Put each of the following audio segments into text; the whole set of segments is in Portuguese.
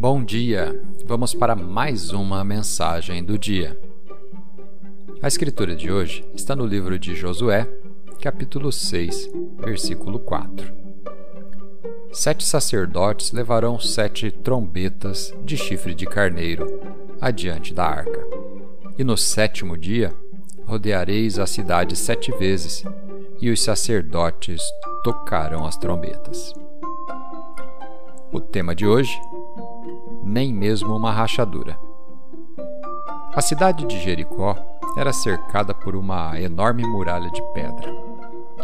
Bom dia! Vamos para mais uma mensagem do dia. A escritura de hoje está no livro de Josué, capítulo 6, versículo 4. Sete sacerdotes levarão sete trombetas de chifre de carneiro adiante da arca. E no sétimo dia rodeareis a cidade sete vezes, e os sacerdotes tocarão as trombetas. O tema de hoje nem mesmo uma rachadura. A cidade de Jericó era cercada por uma enorme muralha de pedra.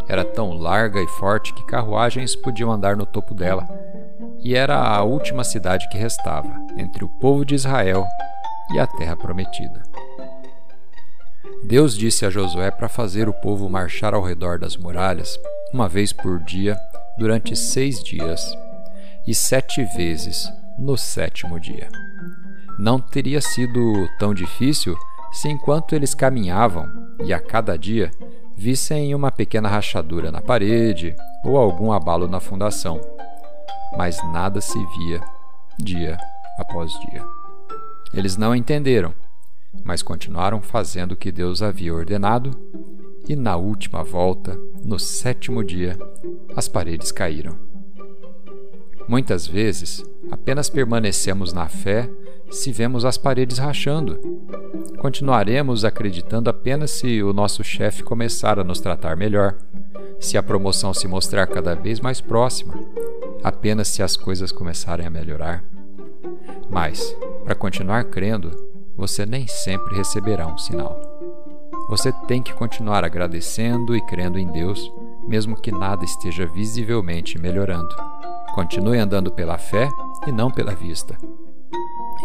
Era tão larga e forte que carruagens podiam andar no topo dela, e era a última cidade que restava entre o povo de Israel e a terra prometida. Deus disse a Josué para fazer o povo marchar ao redor das muralhas uma vez por dia durante seis dias e sete vezes no sétimo dia. Não teria sido tão difícil se, enquanto eles caminhavam e a cada dia vissem uma pequena rachadura na parede ou algum abalo na fundação. Mas nada se via dia após dia. Eles não entenderam, mas continuaram fazendo o que Deus havia ordenado, e na última volta, no sétimo dia, as paredes caíram. Muitas vezes, apenas permanecemos na fé se vemos as paredes rachando. Continuaremos acreditando apenas se o nosso chefe começar a nos tratar melhor, se a promoção se mostrar cada vez mais próxima, apenas se as coisas começarem a melhorar. Mas, para continuar crendo, você nem sempre receberá um sinal. Você tem que continuar agradecendo e crendo em Deus, mesmo que nada esteja visivelmente melhorando. Continue andando pela fé e não pela vista.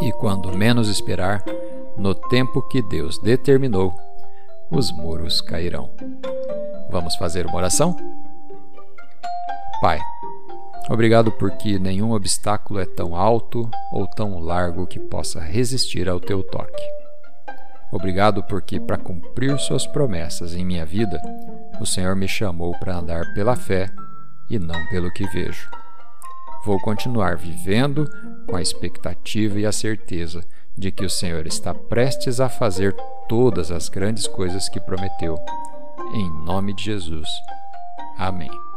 E quando menos esperar, no tempo que Deus determinou, os muros cairão. Vamos fazer uma oração? Pai, obrigado porque nenhum obstáculo é tão alto ou tão largo que possa resistir ao teu toque. Obrigado porque, para cumprir Suas promessas em minha vida, o Senhor me chamou para andar pela fé e não pelo que vejo. Vou continuar vivendo com a expectativa e a certeza de que o Senhor está prestes a fazer todas as grandes coisas que prometeu. Em nome de Jesus. Amém.